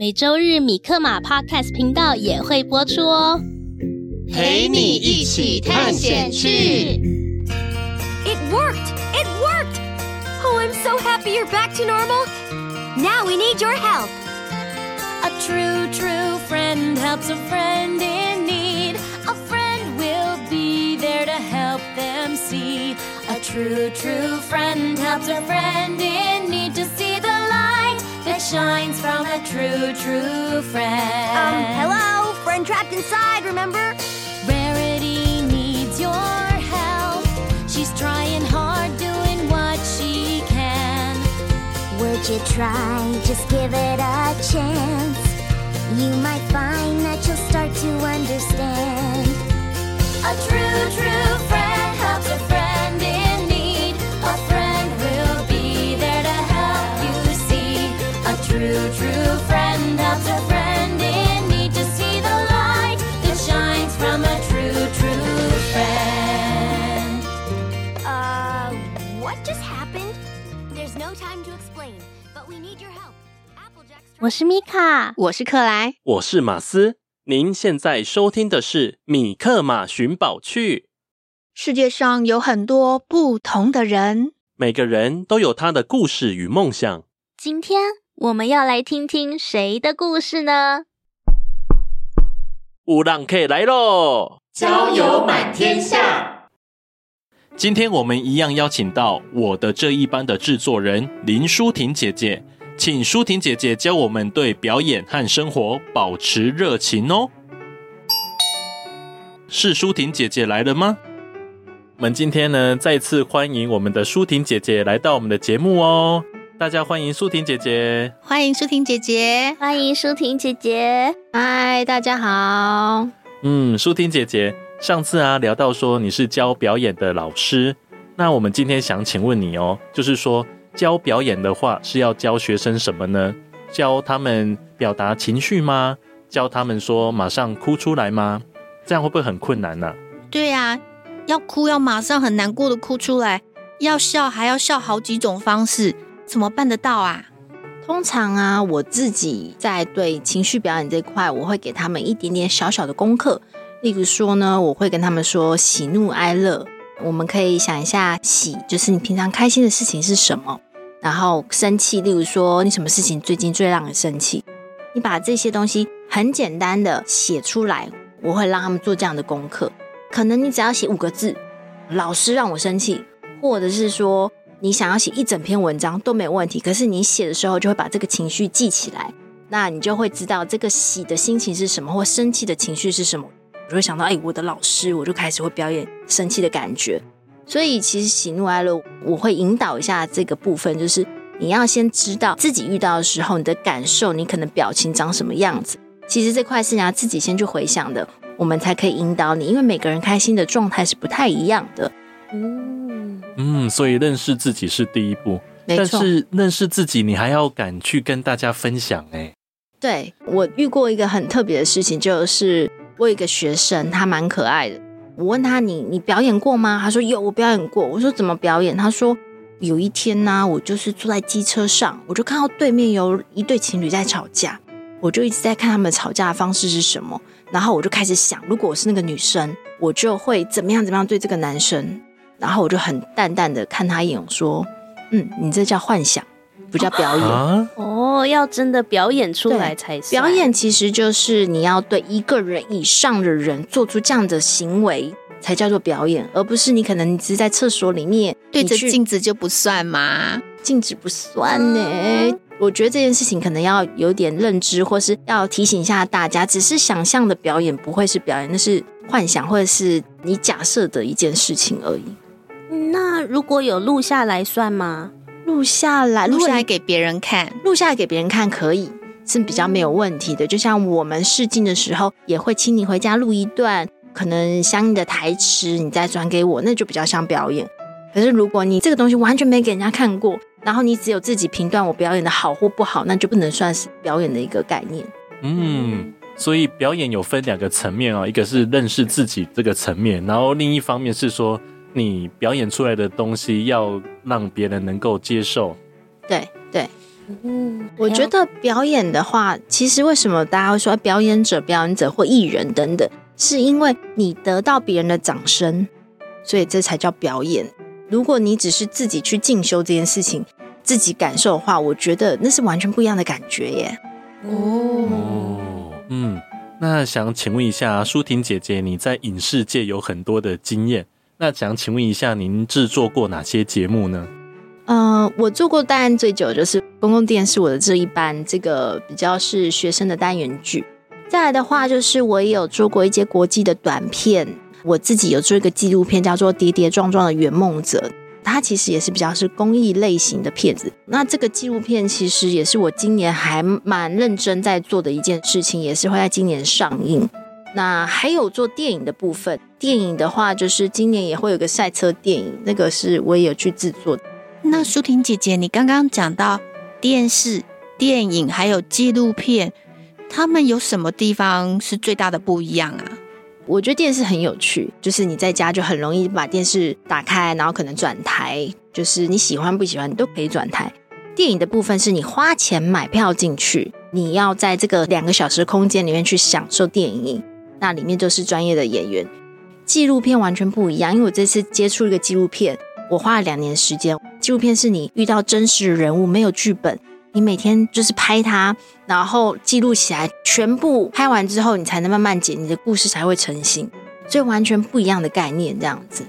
每周日米克马 Podcast 频道也会播出哦，陪你一起探险去。It worked! It worked! Oh, I'm so happy you're back to normal. Now we need your help. A true, true friend helps a friend in need. A friend will be there to help them see. A true, true friend helps a friend in need to see the that shines from a true, true friend. Um, hello? Friend trapped inside, remember? Rarity needs your help. She's trying hard, doing what she can. Would you try? Just give it a chance. You might find that you'll start to understand. A true, true 我是米卡，我是克莱，我是马斯。您现在收听的是《米克马寻宝趣》。世界上有很多不同的人，每个人都有他的故事与梦想。今天我们要来听听谁的故事呢？有人客来喽！交友满天下。今天我们一样邀请到我的这一班的制作人林舒婷姐姐。请舒婷姐姐教我们对表演和生活保持热情哦。是舒婷姐姐来了吗？我们今天呢，再次欢迎我们的舒婷姐姐来到我们的节目哦。大家欢迎舒婷姐姐，欢迎舒婷姐姐，欢迎舒婷姐姐。嗨，大家好。嗯，舒婷姐姐，上次啊聊到说你是教表演的老师，那我们今天想请问你哦，就是说。教表演的话是要教学生什么呢？教他们表达情绪吗？教他们说马上哭出来吗？这样会不会很困难呢？对呀，要哭要马上很难过的哭出来，要笑还要笑好几种方式，怎么办得到啊？通常啊，我自己在对情绪表演这块，我会给他们一点点小小的功课。例如说呢，我会跟他们说喜怒哀乐。我们可以想一下，喜就是你平常开心的事情是什么，然后生气，例如说你什么事情最近最让你生气，你把这些东西很简单的写出来，我会让他们做这样的功课。可能你只要写五个字，老师让我生气，或者是说你想要写一整篇文章都没有问题。可是你写的时候就会把这个情绪记起来，那你就会知道这个喜的心情是什么，或生气的情绪是什么。就会想到，哎，我的老师，我就开始会表演生气的感觉。所以，其实喜怒哀乐，我会引导一下这个部分，就是你要先知道自己遇到的时候，你的感受，你可能表情长什么样子。其实这块是你要自己先去回想的，我们才可以引导你，因为每个人开心的状态是不太一样的。嗯嗯，所以认识自己是第一步，没错。但是认识自己，你还要敢去跟大家分享。哎，对，我遇过一个很特别的事情，就是。我有一个学生，他蛮可爱的。我问他：“你你表演过吗？”他说：“有，我表演过。”我说：“怎么表演？”他说：“有一天呢、我就是坐在机车上，我就看到对面有一对情侣在吵架，我就一直在看他们吵架的方式是什么。然后我就开始想，如果我是那个女生，我就会怎么样怎么样对这个男生。然后我就很淡淡的看他一眼，我说：‘嗯，你这叫幻想。’不叫表演。啊，哦，要真的表演出来才算表演其实就是你要对一个人以上的人做出这样的行为，才叫做表演，而不是你可能你只是在厕所里面对着镜子就不算吗？镜子不算呢。我觉得这件事情可能要有点认知，或是要提醒一下大家，只是想象的表演不会是表演，那是幻想或者是你假设的一件事情而已。那如果有录下来算吗？录下来，录下来给别人看，录下来给别人看可以，是比较没有问题的。就像我们试镜的时候，也会请你回家录一段，可能相应的台词，你再转给我，那就比较像表演。可是如果你这个东西完全没给人家看过，然后你只有自己评断我表演的好或不好，那就不能算是表演的一个概念。嗯，所以表演有分两个层面哦，一个是认识自己这个层面，然后另一方面是说你表演出来的东西要让别人能够接受。对对，嗯，我觉得表演的话，其实为什么大家会说表演者、表演者或艺人等等，是因为你得到别人的掌声，所以这才叫表演。如果你只是自己去进修这件事情，自己感受的话，我觉得那是完全不一样的感觉耶。哦，嗯，那想请问一下舒婷姐姐，你在影视界有很多的经验，那想请问一下，您制作过哪些节目呢？呃，我做过当然最久就是公共电视我的这一班，这个比较是学生的单元剧。再来的话，就是我也有做过一些国际的短片。我自己有做一个纪录片，叫做《跌跌撞撞的圆梦者》，它其实也是比较是公益类型的片子。那这个纪录片其实也是我今年还蛮认真在做的一件事情，也是会在今年上映。那还有做电影的部分，电影的话就是今年也会有个赛车电影，那个是我也有去制作的。那舒婷姐姐，你刚刚讲到电视、电影还有纪录片，他们有什么地方是最大的不一样啊？我觉得电视很有趣，就是你在家就很容易把电视打开，然后可能转台，就是你喜欢不喜欢你都可以转台。电影的部分是你花钱买票进去，你要在这个两个小时空间里面去享受电影，那里面就是专业的演员。纪录片完全不一样，因为我这次接触一个纪录片，我花了两年时间。纪录片是你遇到真实的人物，没有剧本。你每天就是拍它，然后记录起来，全部拍完之后，你才能慢慢剪，你的故事才会成型。所以完全不一样的概念，这样子。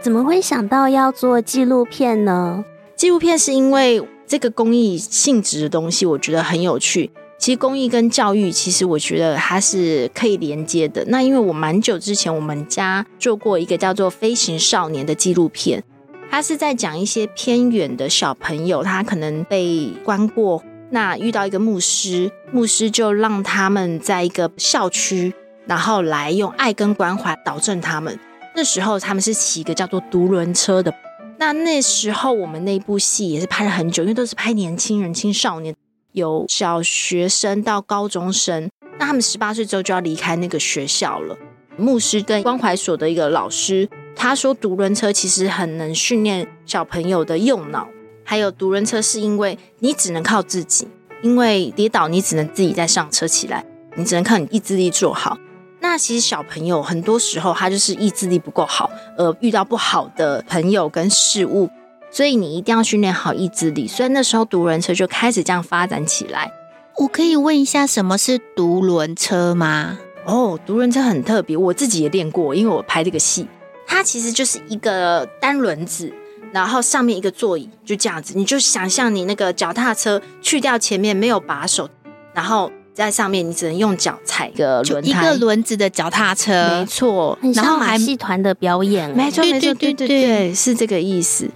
怎么会想到要做纪录片呢？纪录片是因为这个公益性质的东西，我觉得很有趣。其实公益跟教育，其实我觉得它是可以连接的。那因为我蛮久之前，我们家做过一个叫做《飞行少年》的纪录片。他是在讲一些偏远的小朋友，他可能被关过，那遇到一个牧师，牧师就让他们在一个校区，然后来用爱跟关怀导正他们。那时候他们是骑一个叫做独轮车的。那那时候我们那部戏也是拍了很久，因为都是拍年轻人、青少年，有小学生到高中生。那他们十八岁之后就要离开那个学校了。牧师跟关怀所的一个老师。他说，独轮车其实很能训练小朋友的右脑。还有独轮车是因为你只能靠自己，因为跌倒你只能自己再上车起来，你只能靠你意志力做好。那其实小朋友很多时候他就是意志力不够好，而遇到不好的朋友跟事物，所以你一定要训练好意志力。所以那时候独轮车就开始这样发展起来。我可以问一下，什么是独轮车吗？哦，独轮车很特别，我自己也练过，因为我拍这个戏。它其实就是一个单轮子，然后上面一个座椅，就这样子。你就想象你那个脚踏车去掉前面没有把手，然后在上面你只能用脚踩个轮胎，一个轮子的脚踏车，没错。然后马戏团的表演，没错没错，对对对，对对对，是这个意思。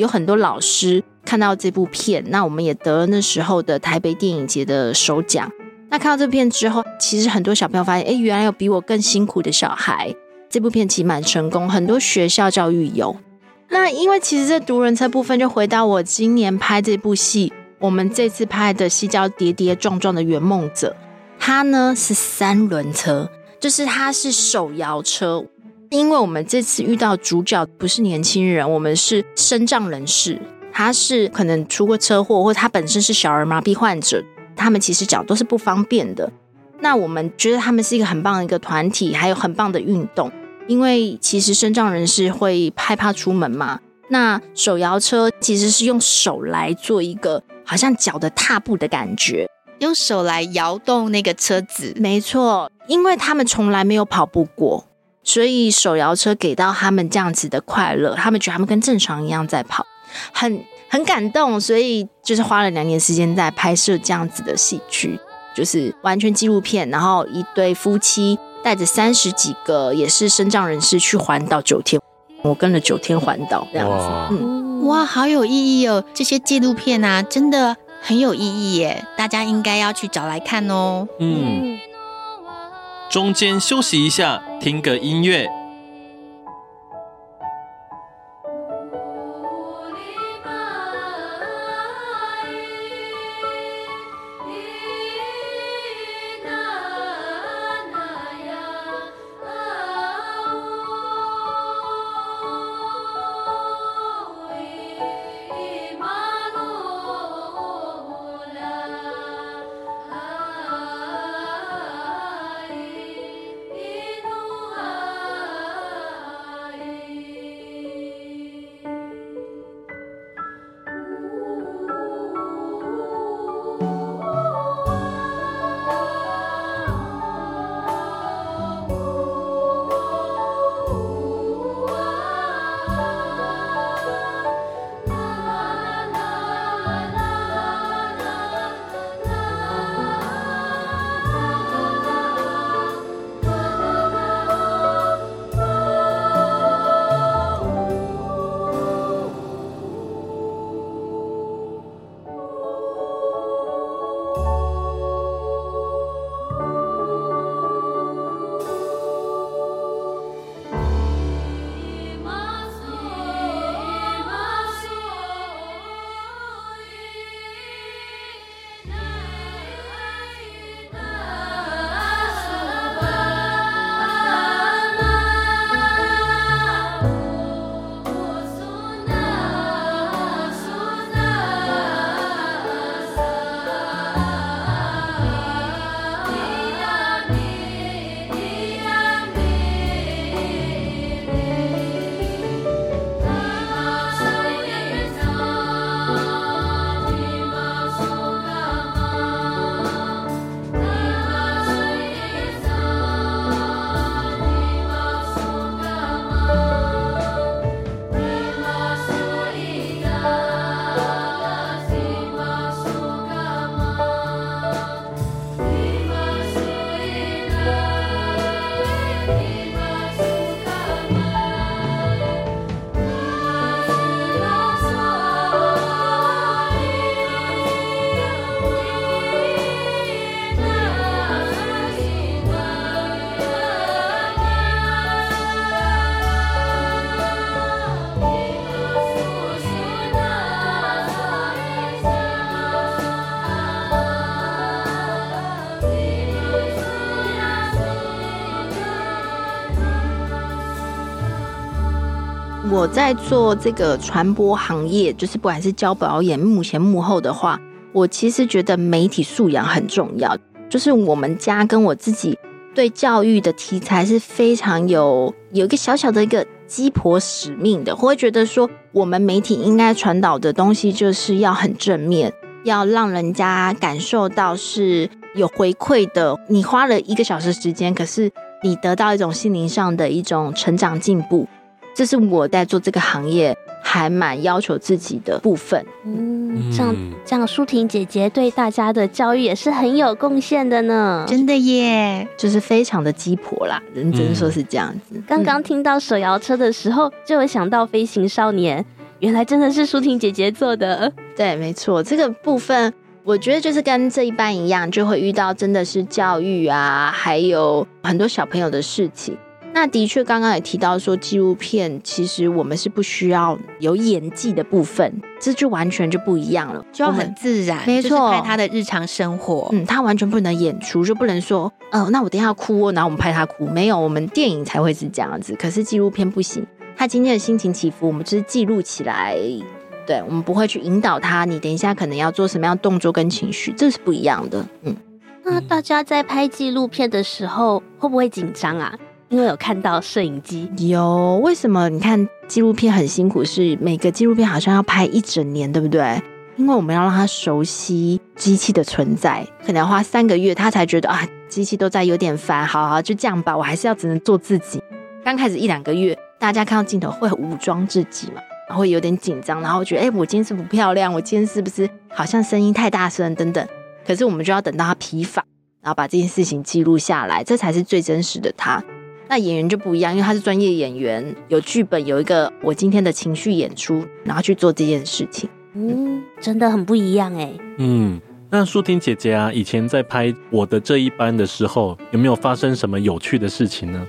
有很多老师看到这部片，那我们也得了那时候的台北电影节的首奖。那看到这片之后，其实很多小朋友发现，哎，原来有比我更辛苦的小孩。这部片其实蛮成功，很多学校教育有。那因为其实这独轮车部分，就回到我今年拍这部戏，我们这次拍的戏叫《跌跌撞撞的圆梦者》，它呢是三轮车，就是它是手摇车。因为我们这次遇到主角不是年轻人，我们是身障人士，他是可能出过车祸，或他本身是小儿麻痹患者，他们其实脚都是不方便的。那我们觉得他们是一个很棒的一个团体，还有很棒的运动。因为其实身障人士会害怕出门嘛，那手摇车其实是用手来做一个好像脚的踏步的感觉，用手来摇动那个车子。没错，因为他们从来没有跑步过，所以手摇车给到他们这样子的快乐，他们觉得他们跟正常一样在跑，很很感动，所以就是花了两年时间在拍摄这样子的戏剧，就是完全纪录片，然后一对夫妻带着三十几个也是身障人士去环岛九天，我跟了九天环岛这样子，哇嗯，哇，好有意义哦！这些纪录片啊，真的很有意义耶，大家应该要去找来看哦。嗯，中间休息一下，听个音乐。我在做这个传播行业，就是不管是教表演，幕前幕后的话，我其实觉得媒体素养很重要。就是我们家跟我自己对教育的题材是非常有有一个小小的一个鸡婆使命的，我会觉得说，我们媒体应该传导的东西就是要很正面，要让人家感受到是有回馈的。你花了一个小时时间，可是你得到一种心灵上的一种成长进步。这是我在做这个行业还蛮要求自己的部分。嗯，这样这样，舒婷姐姐对大家的教育也是很有贡献的呢。真的耶，就是非常的鸡婆啦，认真说是这样子。刚刚听到手摇车的时候，就有想到飞行少年，原来真的是舒婷姐姐做的。对，没错，这个部分我觉得就是跟这一班一样，就会遇到真的是教育啊，还有很多小朋友的事情。那的确，刚刚也提到说，纪录片其实我们是不需要有演技的部分，这就完全就不一样了，就要很自然，没错，拍他的日常生活。嗯，他完全不能演出，就不能说，哦、呃，那我等一下要哭哦，然后我们拍他哭，没有，我们电影才会是这样子，可是纪录片不行，他今天的心情起伏，我们只是记录起来，对，我们不会去引导他，你等一下可能要做什么样动作跟情绪，这是不一样的。嗯，那大家在拍纪录片的时候会不会紧张啊？因为有看到摄影机，有，为什么？你看纪录片很辛苦，是每个纪录片好像要拍一整年，对不对？因为我们要让他熟悉机器的存在，可能要花三个月，他才觉得啊，机器都在有点烦。好好，就这样吧，我还是要只能做自己。刚开始一两个月，大家看到镜头会武装自己嘛，然后有点紧张，然后觉得，哎，我今天是不漂亮，我今天是不是好像声音太大声等等。可是我们就要等到他疲乏，然后把这件事情记录下来，这才是最真实的他。那演员就不一样，因为他是专业演员，有剧本，有一个我今天的情绪演出，然后去做这件事情。嗯，真的很不一样哎。嗯，那舒婷姐姐啊，以前在拍我的这一班的时候，有没有发生什么有趣的事情呢？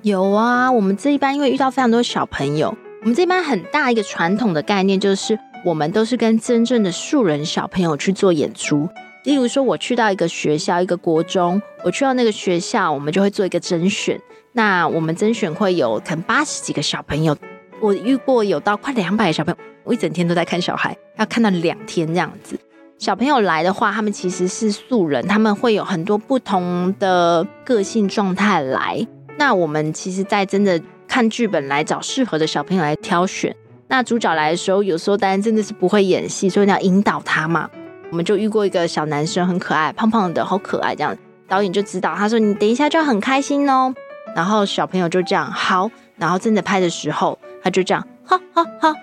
有啊，我们这一班因为遇到非常多小朋友，我们这一班很大一个传统的概念就是，我们都是跟真正的素人小朋友去做演出。例如说，我去到一个学校，一个国中，我去到那个学校，我们就会做一个甄选。那我们甄选会有可能八十几个小朋友，我遇过有到快两百个小朋友。我一整天都在看小孩，要看到两天这样子。小朋友来的话，他们其实是素人，他们会有很多不同的个性状态来。那我们其实，在真的看剧本来找适合的小朋友来挑选。那主角来的时候，有时候当然真的是不会演戏，所以你要引导他嘛。我们就遇过一个小男生，很可爱，胖胖的，好可爱这样。导演就知道他说：“你等一下就要很开心哦。”然后小朋友就这样好，然后真的拍的时候，他就这样，哈哈哈。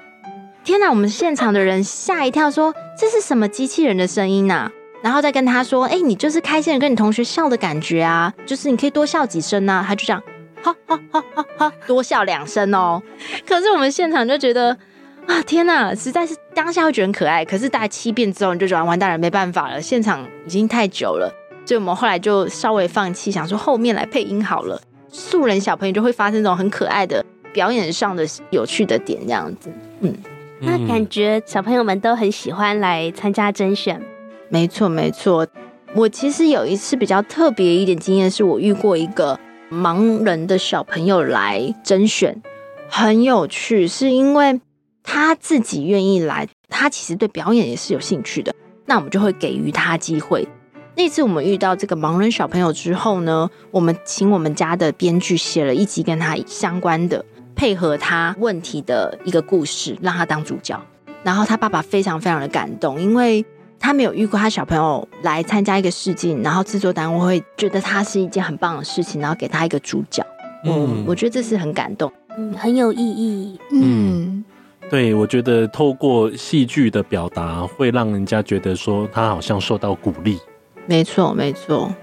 天哪！我们现场的人吓一跳，说这是什么机器人的声音呐？然后再跟他说：“哎，你就是开心的跟你同学笑的感觉啊，就是你可以多笑几声啊。”他就这样，哈哈哈哈哈，多笑两声哦。可是我们现场就觉得啊，天哪，实在是当下会觉得很可爱。可是大概七遍之后，你就觉得完蛋了，没办法了，现场已经太久了，所以我们后来就稍微放弃，想说后面来配音好了。素人小朋友就会发生这种很可爱的表演上的有趣的点，这样子，嗯。那感觉小朋友们都很喜欢来参加甄选。没错，没错。我其实有一次比较特别一点经验，是我遇过一个盲人的小朋友来甄选，很有趣，是因为他自己愿意来，他其实对表演也是有兴趣的。那我们就会给予他机会。那次我们遇到这个盲人小朋友之后呢，我们请我们家的编剧写了一集跟他相关的。配合他问题的一个故事，让他当主角。然后他爸爸非常非常的感动，因为他没有遇过他小朋友来参加一个试镜，然后制作单位会觉得他是一件很棒的事情，然后给他一个主角。嗯，我觉得这是很感动，嗯，很有意义。嗯，对，我觉得透过戏剧的表达，会让人家觉得说他好像受到鼓励。没错，没错。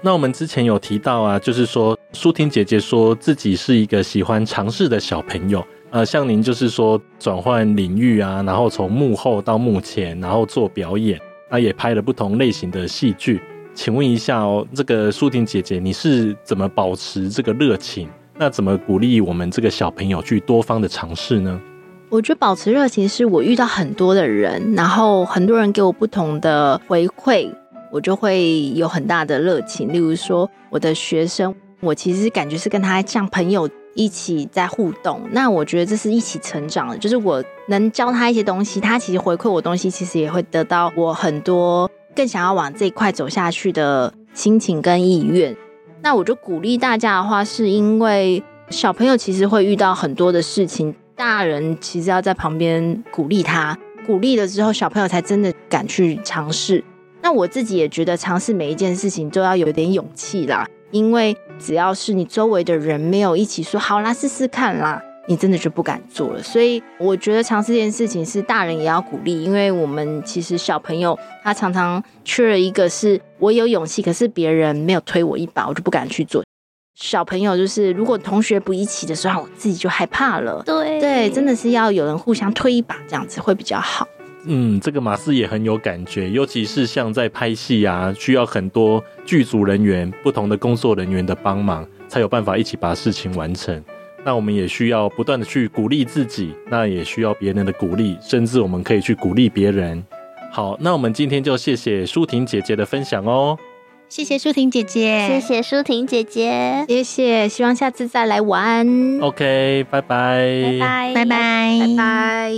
那我们之前有提到啊，就是说舒婷姐姐说自己是一个喜欢尝试的小朋友，呃，像您就是说转换领域啊，然后从幕后到幕前，然后做表演，那也拍了不同类型的戏剧。请问一下哦，这个舒婷姐姐，你是怎么保持这个热情？那怎么鼓励我们这个小朋友去多方的尝试呢？我觉得保持热情是我遇到很多的人，然后很多人给我不同的回馈。我就会有很大的热情，例如说我的学生，我其实感觉是跟他像朋友一起在互动。那我觉得这是一起成长的，就是我能教他一些东西，他其实回馈我东西，其实也会得到我很多更想要往这一块走下去的心情跟意愿。那我就鼓励大家的话，是因为小朋友其实会遇到很多的事情，大人其实要在旁边鼓励他，鼓励了之后，小朋友才真的敢去尝试。那我自己也觉得，尝试每一件事情都要有点勇气啦。因为只要是你周围的人没有一起说好啦，试试看啦，你真的就不敢做了。所以我觉得尝试这件事情是大人也要鼓励，因为我们其实小朋友他常常缺了一个是我有勇气，可是别人没有推我一把，我就不敢去做。小朋友就是如果同学不一起的时候，我自己就害怕了。对对，真的是要有人互相推一把，这样子会比较好。嗯，这个马斯也很有感觉，尤其是像在拍戏啊，需要很多剧组人员、不同的工作人员的帮忙，才有办法一起把事情完成。那我们也需要不断的去鼓励自己，那也需要别人的鼓励，甚至我们可以去鼓励别人。好，那我们今天就谢谢舒婷姐姐的分享哦。谢谢舒婷姐姐，谢谢舒婷姐姐，谢谢，希望下次再来玩。OK，拜拜，拜拜，拜拜，拜拜。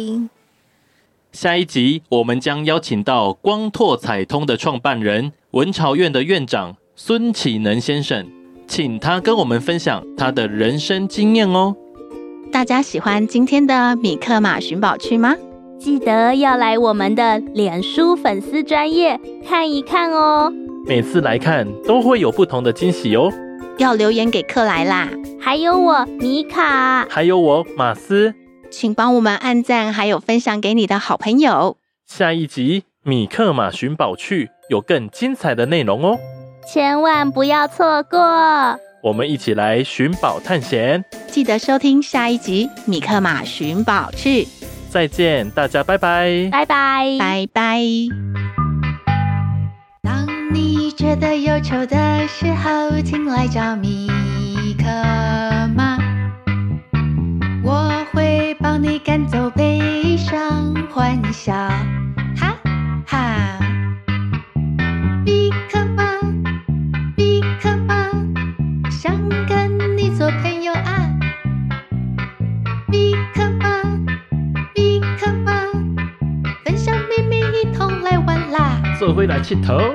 下一集，我们将邀请到光拓彩通的创办人、文朝院的院长孙启能先生，请他跟我们分享他的人生经验哦。大家喜欢今天的米克马寻宝趣吗？记得要来我们的脸书粉丝专业看一看哦。每次来看都会有不同的惊喜哦。要留言给克莱啦，还有我米卡，还有我马斯，请帮我们按赞，还有分享给你的好朋友。下一集米克马寻宝去有更精彩的内容哦，千万不要错过。我们一起来寻宝探险，记得收听下一集《米克马寻宝去》。再见，大家拜拜，拜拜，拜拜。的忧愁的时候，请来找米克马，我会帮你赶走悲伤，欢笑，哈哈。米克马，米克马，想跟你做朋友啊，米克马。米克马，分享秘密，一同来玩啦！做回来气头。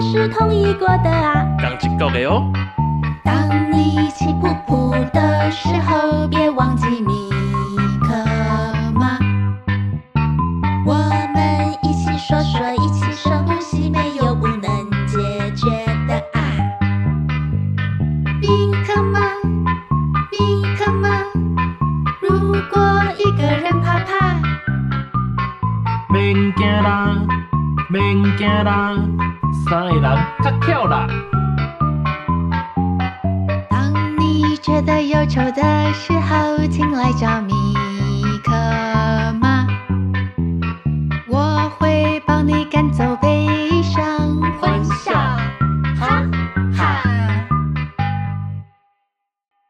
们是同一国的啊！的哦。当你气噗噗的时候，别忘记